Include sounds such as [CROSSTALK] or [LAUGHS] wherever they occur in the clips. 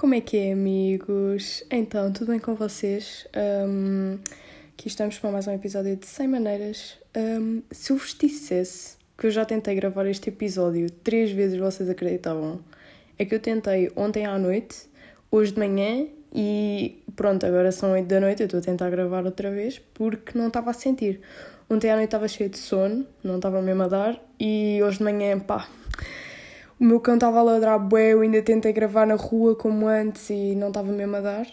Como é que é, amigos? Então, tudo bem com vocês? Um, aqui estamos para mais um episódio de 100 Maneiras. Um, se eu vos dissesse que eu já tentei gravar este episódio três vezes, vocês acreditavam? É que eu tentei ontem à noite, hoje de manhã e pronto, agora são 8 da noite, eu estou a tentar gravar outra vez porque não estava a sentir. Ontem à noite estava cheio de sono, não estava mesmo a dar e hoje de manhã, pá, o meu cão estava a ladrar bué, eu ainda tentei gravar na rua como antes e não estava mesmo a dar.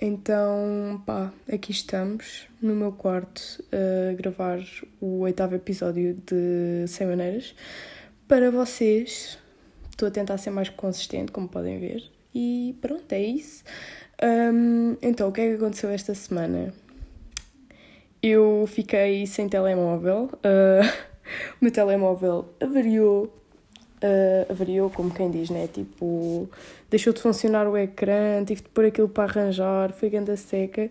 Então, pá, aqui estamos no meu quarto a gravar o oitavo episódio de 100 Maneiras. Para vocês, estou a tentar ser mais consistente, como podem ver. E pronto, é isso. Um, então, o que é que aconteceu esta semana? Eu fiquei sem telemóvel. Uh, [LAUGHS] o meu telemóvel avariou uh, avariou, como quem diz, né? Tipo, deixou de funcionar o ecrã, tive de pôr aquilo para arranjar, foi ganda seca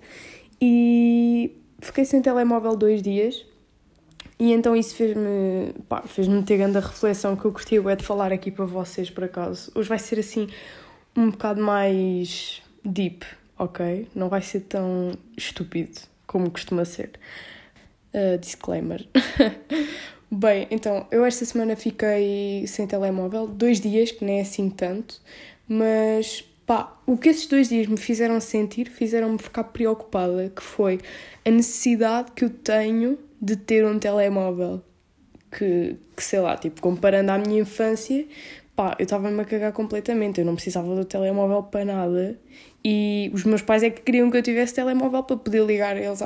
e fiquei sem telemóvel dois dias. E então isso fez-me, pá, fez-me ter grande reflexão que eu curti é de falar aqui para vocês, por acaso. Hoje vai ser assim um bocado mais deep, ok? Não vai ser tão estúpido como costuma ser. Uh, disclaimer. [LAUGHS] Bem, então, eu esta semana fiquei sem telemóvel, dois dias, que nem é assim tanto, mas pá, o que esses dois dias me fizeram sentir, fizeram-me ficar preocupada, que foi a necessidade que eu tenho de ter um telemóvel. Que, que sei lá, tipo, comparando à minha infância, pá, eu estava-me a cagar completamente, eu não precisava do telemóvel para nada e os meus pais é que queriam que eu tivesse telemóvel para poder ligar eles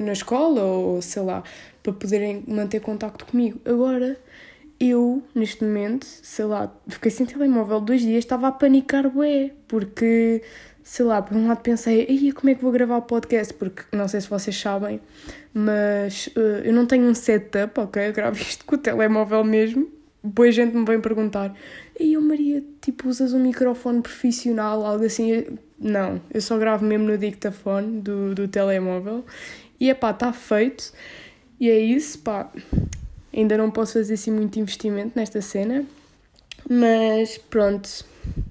na escola ou sei lá, para poderem manter contacto comigo. Agora, eu, neste momento, sei lá, fiquei sem telemóvel dois dias, estava a panicar bué, porque, sei lá, por um lado pensei, aí como é que vou gravar o podcast? Porque não sei se vocês sabem, mas uh, eu não tenho um setup, ok? Eu gravo isto com o telemóvel mesmo. Boa gente me vem perguntar, e eu Maria, tipo, usas um microfone profissional, algo assim? Não, eu só gravo mesmo no dictafone do, do telemóvel. E é pá, está feito. E é isso, pá. Ainda não posso fazer assim muito investimento nesta cena, mas pronto.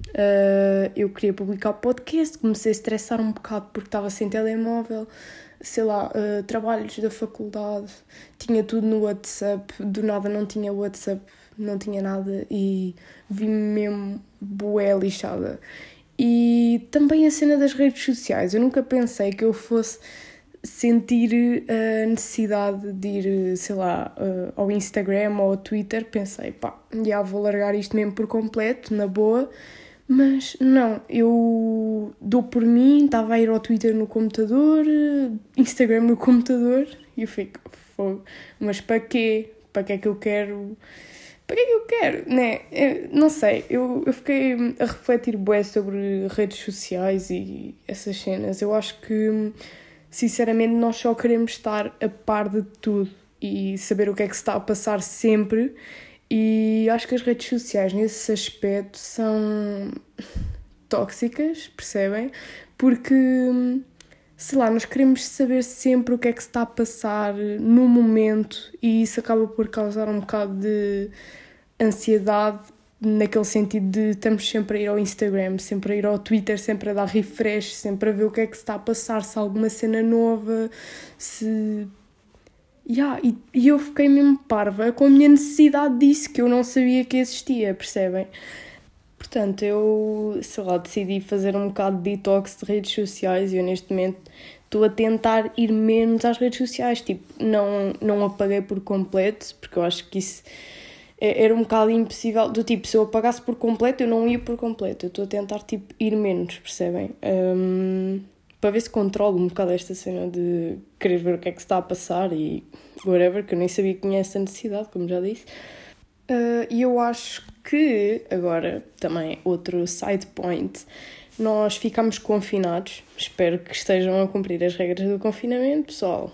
Uh, eu queria publicar podcast, comecei a estressar um bocado porque estava sem telemóvel, sei lá, uh, trabalhos da faculdade, tinha tudo no WhatsApp, do nada não tinha WhatsApp, não tinha nada e vi-me mesmo bué lixada. E também a cena das redes sociais, eu nunca pensei que eu fosse sentir a necessidade de ir, sei lá, eh, ao Instagram ou ao Twitter, pensei, pá, já vou largar isto mesmo por completo, na boa, mas não, eu dou por mim, estava a ir ao Twitter no computador, Instagram no computador, e eu fico, fogo, mas para quê? Para que é que eu quero? Para que é que eu quero? Né? Eu, não sei, eu, eu fiquei a refletir bué sobre redes sociais e essas cenas. Eu acho que sinceramente, nós só queremos estar a par de tudo e saber o que é que se está a passar sempre. E acho que as redes sociais, nesse aspecto, são tóxicas, percebem? Porque, sei lá, nós queremos saber sempre o que é que se está a passar no momento e isso acaba por causar um bocado de ansiedade naquele sentido de estamos sempre a ir ao Instagram, sempre a ir ao Twitter, sempre a dar refresh, sempre a ver o que é que se está a passar, se há alguma cena nova, se. Yeah, e, e eu fiquei mesmo parva com a minha necessidade disso, que eu não sabia que existia, percebem? Portanto, eu, sei lá, decidi fazer um bocado de detox de redes sociais e eu neste momento estou a tentar ir menos às redes sociais. Tipo, não, não apaguei por completo, porque eu acho que isso é, era um bocado impossível. Do tipo, se eu apagasse por completo, eu não ia por completo. Eu estou a tentar tipo, ir menos, percebem? Um, para ver se controlo um bocado esta cena de querer ver o que é que se está a passar e whatever, que eu nem sabia que tinha essa necessidade, como já disse. Uh, e eu acho que, agora também outro side point, nós ficamos confinados. Espero que estejam a cumprir as regras do confinamento, pessoal.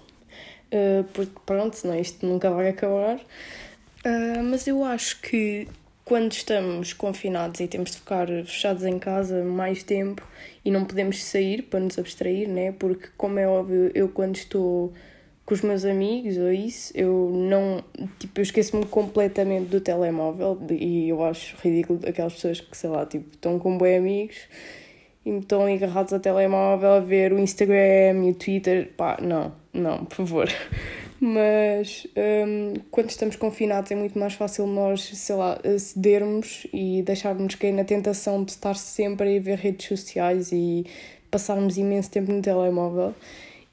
Uh, porque pronto, senão isto nunca vai acabar. Uh, mas eu acho que quando estamos confinados e temos de ficar fechados em casa mais tempo e não podemos sair para nos abstrair, né? Porque, como é óbvio, eu quando estou com os meus amigos ou isso, eu não. Tipo, eu esqueço-me completamente do telemóvel e eu acho ridículo aquelas pessoas que, sei lá, tipo, estão com bem amigos e estão agarrados ao telemóvel a ver o Instagram e o Twitter. Pá, não, não, por favor. [LAUGHS] Mas um, quando estamos confinados é muito mais fácil nós, sei lá, cedermos e deixarmos cair na tentação de estar sempre a ver redes sociais e passarmos imenso tempo no telemóvel.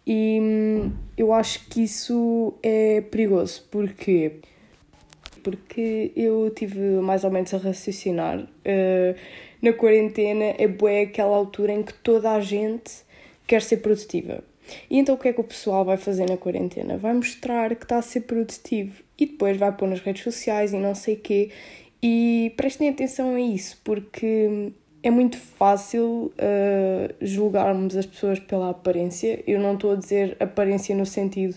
E hum, eu acho que isso é perigoso. Porquê? Porque eu tive mais ou menos a raciocinar. Uh, na quarentena é boa aquela altura em que toda a gente quer ser produtiva e então o que é que o pessoal vai fazer na quarentena? Vai mostrar que está a ser produtivo e depois vai pôr nas redes sociais e não sei quê. E prestem atenção a isso, porque é muito fácil uh, julgarmos as pessoas pela aparência. Eu não estou a dizer aparência no sentido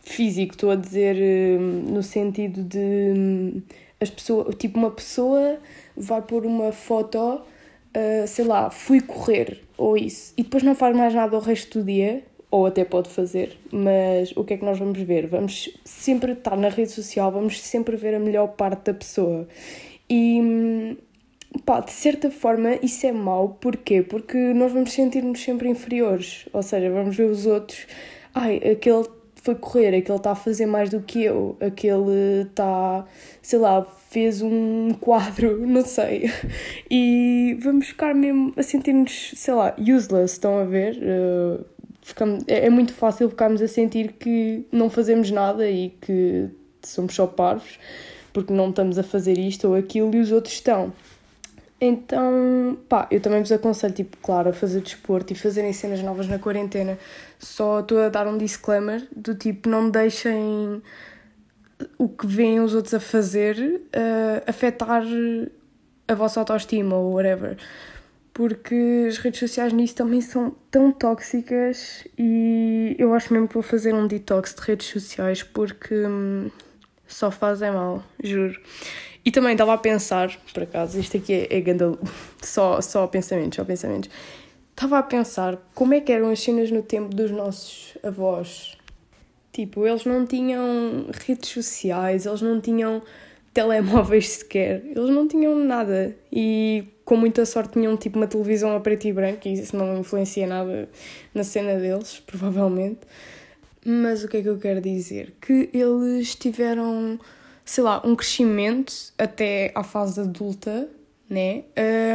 físico, estou a dizer uh, no sentido de um, as pessoas, tipo uma pessoa vai pôr uma foto uh, sei lá, fui correr ou isso, e depois não faz mais nada o resto do dia, ou até pode fazer, mas o que é que nós vamos ver? Vamos sempre estar na rede social, vamos sempre ver a melhor parte da pessoa. E pá, de certa forma isso é mau, porquê? Porque nós vamos sentir-nos sempre inferiores, ou seja, vamos ver os outros, ai, aquele foi correr, aquele está a fazer mais do que eu, aquele está, sei lá, fez um [LAUGHS] quadro, não sei. E vamos ficar mesmo a sentir-nos, sei lá, useless, estão a ver? Uh, ficamos, é, é muito fácil ficarmos a sentir que não fazemos nada e que somos só parvos porque não estamos a fazer isto ou aquilo e os outros estão. Então, pá, eu também vos aconselho, tipo, claro, a fazer desporto e fazerem cenas novas na quarentena. Só estou a dar um disclaimer do tipo, não deixem o que veem os outros a fazer uh, afetar a vossa autoestima ou whatever. Porque as redes sociais nisso também são tão tóxicas e eu acho mesmo que vou fazer um detox de redes sociais porque hum, só fazem mal, juro. E também estava a pensar, por acaso, isto aqui é, é só, só pensamentos, só pensamentos. Estava a pensar como é que eram as cenas no tempo dos nossos avós. Tipo, eles não tinham redes sociais, eles não tinham telemóveis sequer, eles não tinham nada. E com muita sorte tinham tipo uma televisão a preto e branco, e isso não influencia nada na cena deles, [LAUGHS] provavelmente. Mas o que é que eu quero dizer? Que eles tiveram sei lá, um crescimento até à fase adulta, né?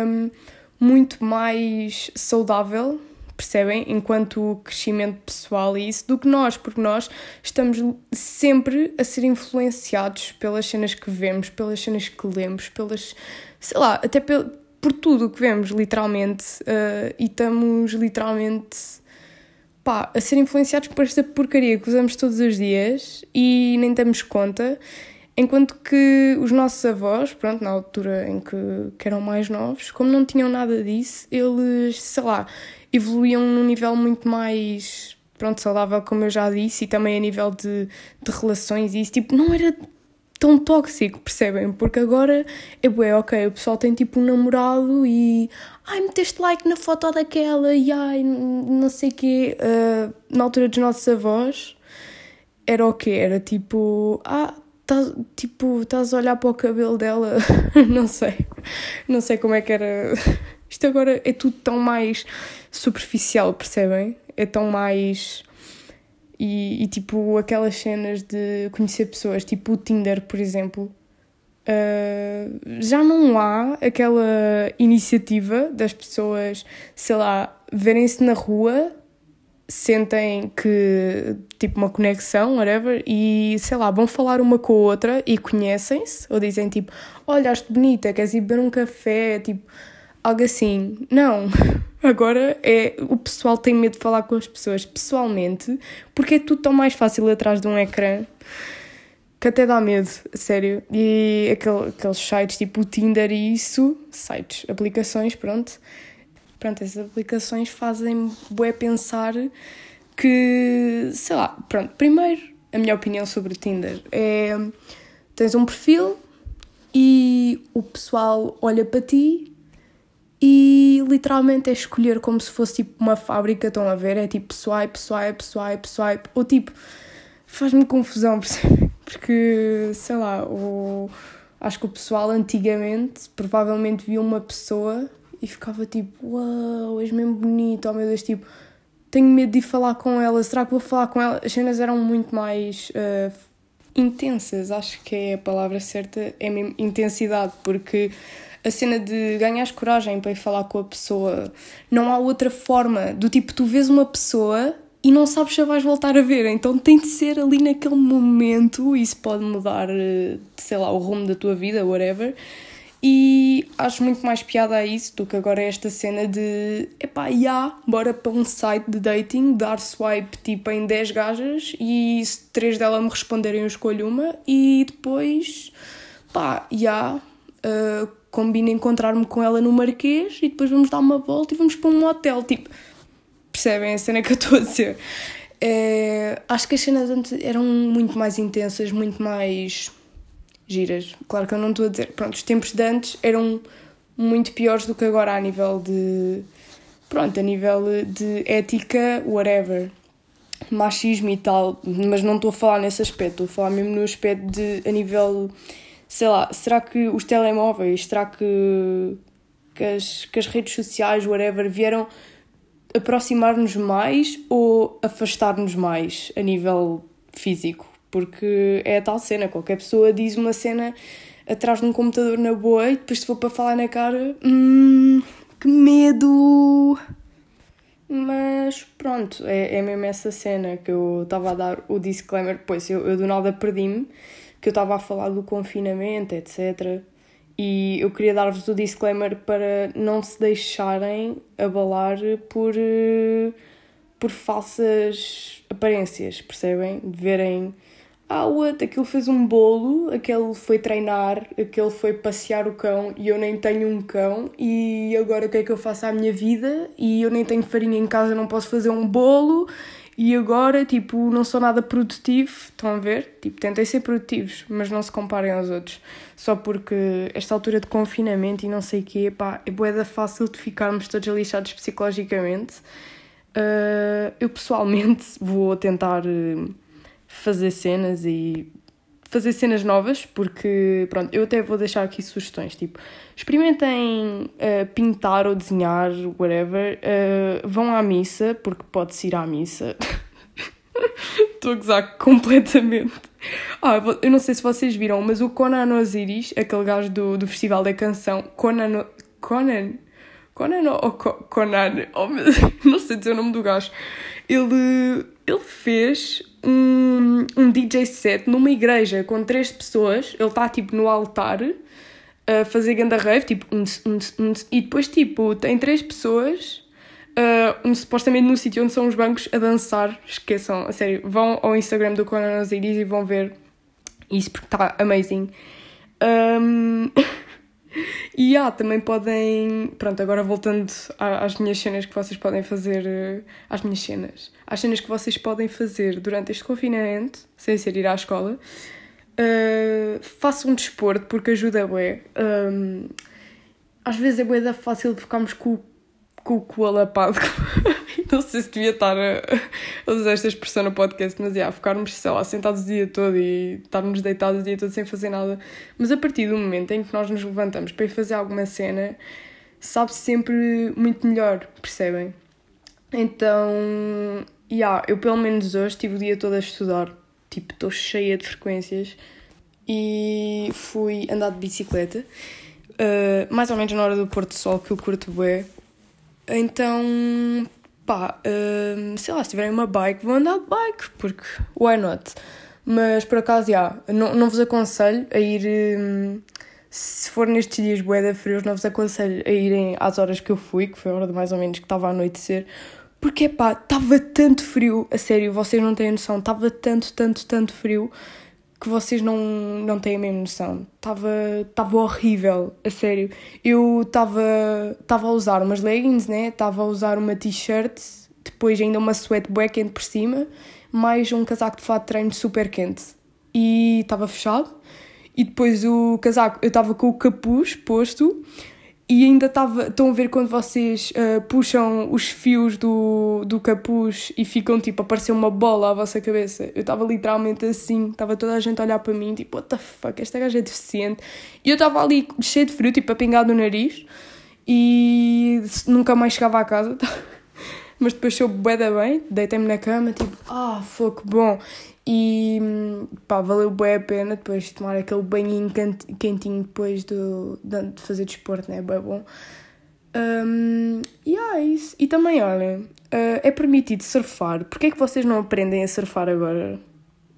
Um, muito mais saudável, percebem? Enquanto crescimento pessoal e isso, do que nós, porque nós estamos sempre a ser influenciados pelas cenas que vemos, pelas cenas que lemos, pelas, sei lá, até pel, por tudo o que vemos, literalmente, uh, e estamos literalmente pá, a ser influenciados por esta porcaria que usamos todos os dias e nem damos conta. Enquanto que os nossos avós, pronto, na altura em que, que eram mais novos, como não tinham nada disso, eles, sei lá, evoluíam num nível muito mais, pronto, saudável, como eu já disse, e também a nível de, de relações e isso, tipo, não era tão tóxico, percebem? Porque agora é bué, ok, o pessoal tem tipo um namorado e ai, meteste like na foto daquela e ai, não sei o quê. Uh, na altura dos nossos avós era o quê? Era tipo, ah, tá, tipo, estás a olhar para o cabelo dela, [LAUGHS] não sei, não sei como é que era. Isto agora é tudo tão mais superficial, percebem? É tão mais. E, e tipo, aquelas cenas de conhecer pessoas, tipo o Tinder, por exemplo. Uh, já não há aquela iniciativa das pessoas, sei lá, verem-se na rua sentem que, tipo, uma conexão, whatever, e sei lá, vão falar uma com a outra e conhecem-se, ou dizem tipo, olha, acho bonita, queres ir beber um café, tipo, algo assim. Não, [LAUGHS] agora é o pessoal tem medo de falar com as pessoas pessoalmente, porque é tudo tão mais fácil atrás de um ecrã que até dá medo, sério. E aquele, aqueles sites tipo o Tinder e isso, sites, aplicações, pronto pronto, essas aplicações fazem bué pensar que, sei lá, pronto, primeiro, a minha opinião sobre o Tinder é, tens um perfil e o pessoal olha para ti e literalmente é escolher como se fosse tipo uma fábrica, estão a ver? É tipo swipe, swipe, swipe, swipe, ou tipo, faz-me confusão, [LAUGHS] porque, sei lá, o, acho que o pessoal antigamente provavelmente viu uma pessoa e ficava tipo, uau, és mesmo bonito, oh meu Deus, tipo, tenho medo de ir falar com ela, será que vou falar com ela? As cenas eram muito mais uh, intensas, acho que é a palavra certa, é mesmo intensidade, porque a cena de ganhas coragem para ir falar com a pessoa, não há outra forma, do tipo, tu vês uma pessoa e não sabes se a vais voltar a ver, então tem de ser ali naquele momento, isso pode mudar, eh, sei lá, o rumo da tua vida, whatever, e acho muito mais piada a isso do que agora esta cena de epá, já, bora para um site de dating, dar swipe tipo em 10 gajas e se três delas me responderem eu escolho uma e depois pá, já, uh, combino encontrar-me com ela no Marquês e depois vamos dar uma volta e vamos para um hotel, tipo, percebem a cena que eu estou a dizer? É, acho que as cenas antes eram muito mais intensas, muito mais giras. Claro que eu não estou a dizer. Pronto, os tempos de antes eram muito piores do que agora a nível de. Pronto, a nível de ética, whatever. Machismo e tal. Mas não estou a falar nesse aspecto. Estou a falar mesmo no aspecto de. a nível. sei lá, será que os telemóveis, será que. que as, que as redes sociais, whatever, vieram aproximar-nos mais ou afastar-nos mais a nível físico? Porque é a tal cena, qualquer pessoa diz uma cena atrás de um computador na boa e depois se for para falar na cara, hum, que medo! Mas pronto, é, é mesmo essa cena que eu estava a dar o disclaimer, pois eu, eu do nada perdi-me, que eu estava a falar do confinamento, etc. E eu queria dar-vos o disclaimer para não se deixarem abalar por, por falsas aparências, percebem? De verem ah, what, aquele fez um bolo, aquele foi treinar, aquele foi passear o cão e eu nem tenho um cão e agora o que é que eu faço à minha vida e eu nem tenho farinha em casa, não posso fazer um bolo e agora, tipo, não sou nada produtivo, estão a ver? Tipo, tentem ser produtivos, mas não se comparem aos outros. Só porque esta altura de confinamento e não sei o quê, pá, é boeda fácil de ficarmos todos lixados psicologicamente. Uh, eu pessoalmente [LAUGHS] vou tentar... Uh, fazer cenas e fazer cenas novas, porque, pronto, eu até vou deixar aqui sugestões, tipo, experimentem uh, pintar ou desenhar, whatever, uh, vão à missa, porque pode-se ir à missa. [LAUGHS] Estou a gozar completamente. Ah, eu não sei se vocês viram, mas o Conan Osiris, aquele gajo do, do Festival da Canção, Conan... Conan? Conan ou Conan? Oh, [LAUGHS] não sei dizer o nome do gajo. Ele, ele fez um, um DJ set numa igreja com três pessoas. Ele está tipo no altar a fazer ganda rave, tipo, um, um, um, e depois tipo tem três pessoas. Uh, um, supostamente no sítio onde são os bancos a dançar, esqueçam, a sério, vão ao Instagram do Conan Osiris e vão ver isso porque está amazing. Um... [LAUGHS] E ah, também podem. Pronto, agora voltando às minhas cenas que vocês podem fazer. Eh, às minhas cenas. Às cenas que vocês podem fazer durante este confinamento, sem ser ir à escola. Uh, façam um desporto porque ajuda bué. Um, às vezes é bué da fácil de ficarmos com, com o cu alapado. [LAUGHS] [LAUGHS] não sei se devia estar a, usar esta expressão no podcast, mas yeah, ficarmos, sei lá, sentados o dia todo e estarmos deitados o dia todo sem fazer nada. Mas a partir do momento em que nós nos levantamos para ir fazer alguma cena, sabe-se sempre muito melhor, percebem? Então, yeah, eu pelo menos hoje tive o dia todo a estudar, tipo, estou cheia de frequências e fui andar de bicicleta, uh, mais ou menos na hora do Porto Sol, que eu curto bem. Então, pá, uh, sei lá, se tiverem uma bike, vão andar de bike, porque why not? Mas por acaso, já, não, não vos aconselho a ir. Um, se for nestes dias boeda frios, não vos aconselho a irem às horas que eu fui, que foi a hora de mais ou menos que estava a anoitecer, porque pá, estava tanto frio, a sério, vocês não têm noção, estava tanto, tanto, tanto frio que vocês não, não têm a mesma noção. Estava horrível, a sério. Eu estava a usar umas leggings, né? Estava a usar uma t-shirt, depois ainda uma sweat bué quente por cima, mais um casaco de fato de treino super quente. E estava fechado. E depois o casaco, eu estava com o capuz posto e ainda estava. Estão a ver quando vocês uh, puxam os fios do, do capuz e ficam tipo a parecer uma bola à vossa cabeça? Eu estava literalmente assim, estava toda a gente a olhar para mim, tipo, what the fuck, esta gaja é deficiente. E eu estava ali cheio de frio, tipo a pingar no nariz. e nunca mais chegava à casa. Mas depois soube bué da bem, deitei-me na cama, tipo, ah, fogo, bom. E pá, valeu bué a pena depois de tomar aquele banhinho quentinho depois do, de fazer desporto, né? Bué bom. Um, e é isso. E também, olha, uh, é permitido surfar. Porquê é que vocês não aprendem a surfar agora?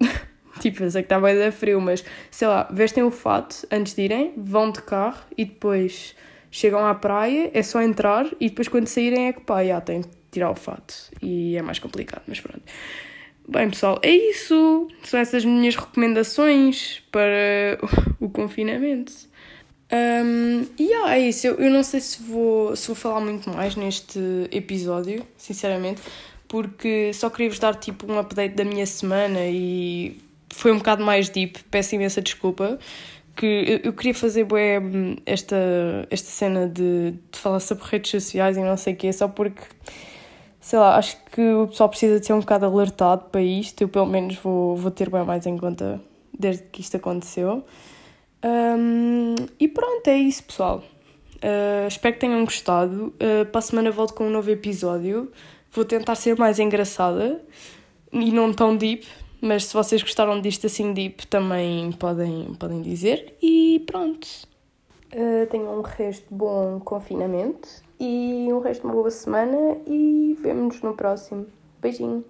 [LAUGHS] tipo, eu sei que está bem da frio, mas sei lá, vestem o fato antes de irem, vão de carro e depois chegam à praia, é só entrar e depois quando saírem é que pá, já que tirar o fato. E é mais complicado, mas pronto. Bem, pessoal, é isso. São essas minhas recomendações para o confinamento. Um, e yeah, é isso. Eu, eu não sei se vou, se vou falar muito mais neste episódio, sinceramente, porque só queria vos dar tipo um update da minha semana e foi um bocado mais deep. Peço imensa desculpa. Que eu, eu queria fazer bué, esta, esta cena de, de falar sobre redes sociais e não sei o quê, só porque sei lá, acho que o pessoal precisa de ser um bocado alertado para isto. Eu, pelo menos, vou, vou ter bem mais em conta desde que isto aconteceu. Um, e pronto, é isso, pessoal. Uh, espero que tenham gostado. Uh, para a semana volto com um novo episódio. Vou tentar ser mais engraçada e não tão deep, mas se vocês gostaram disto assim deep, também podem, podem dizer. E pronto. Uh, tenham um resto bom confinamento e um resto de uma boa semana e vemo-nos no próximo. Beijinho!